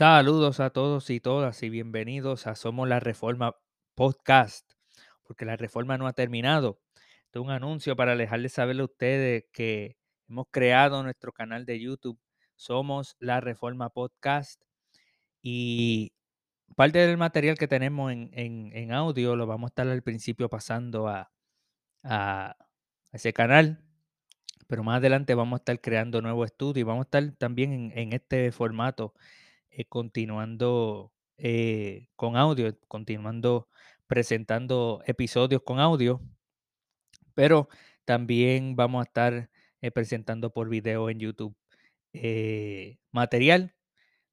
Saludos a todos y todas y bienvenidos a Somos la Reforma Podcast, porque la reforma no ha terminado. Esto es un anuncio para dejarles saber a ustedes que hemos creado nuestro canal de YouTube, Somos la Reforma Podcast, y parte del material que tenemos en, en- en audio lo vamos a estar al principio pasando a, a ese canal, pero más adelante vamos a estar creando nuevos estudios y vamos a estar también en, en este formato eh, continuando eh, con audio, continuando presentando episodios con audio, pero también vamos a estar eh, presentando por video en YouTube material,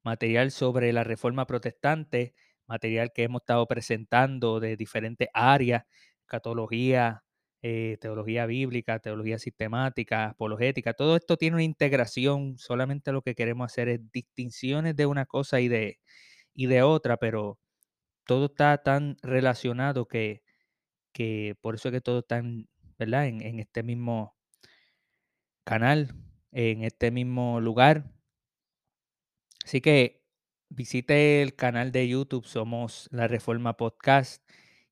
material sobre la reforma protestante, material que hemos estado presentando de diferentes áreas, catología, eh, teología bíblica, teología sistemática, apologética, todo esto tiene una integración, solamente lo que queremos hacer es distinciones de una cosa y de, y de otra, pero todo está tan relacionado que, que por eso es que todo está en, ¿verdad? En, en este mismo canal, en este mismo lugar. Así que visite el canal de YouTube, somos La Reforma Podcast,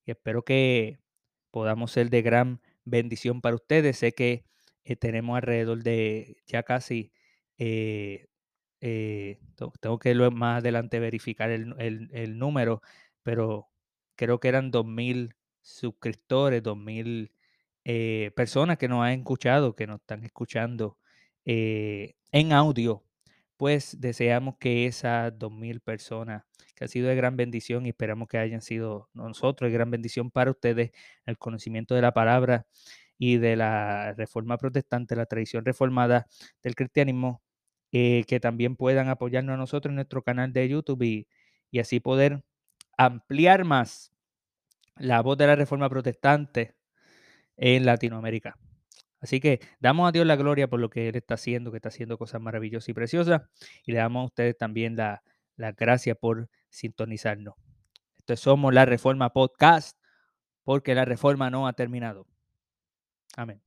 y espero que podamos ser de gran bendición para ustedes. Sé que eh, tenemos alrededor de ya casi eh, eh, tengo que más adelante verificar el, el- el número, pero creo que eran 2.000 suscriptores, 2.000 eh, personas que nos han escuchado, que nos están escuchando en audio. Pues deseamos que esas 2.000 personas, que ha sido de gran bendición y esperamos que hayan sido nosotros de gran bendición para ustedes, el conocimiento de la palabra y de la reforma protestante, la tradición reformada del cristianismo, eh, que también puedan apoyarnos a nosotros en nuestro canal de YouTube y, y así poder ampliar más la voz de la reforma protestante en Latinoamérica. Así que damos a Dios la gloria por lo que Él está haciendo, que está haciendo cosas maravillosas y preciosas, y le damos a ustedes también la, la gracia por sintonizarnos. Esto somos la Reforma Podcast, porque la reforma no ha terminado. Amén.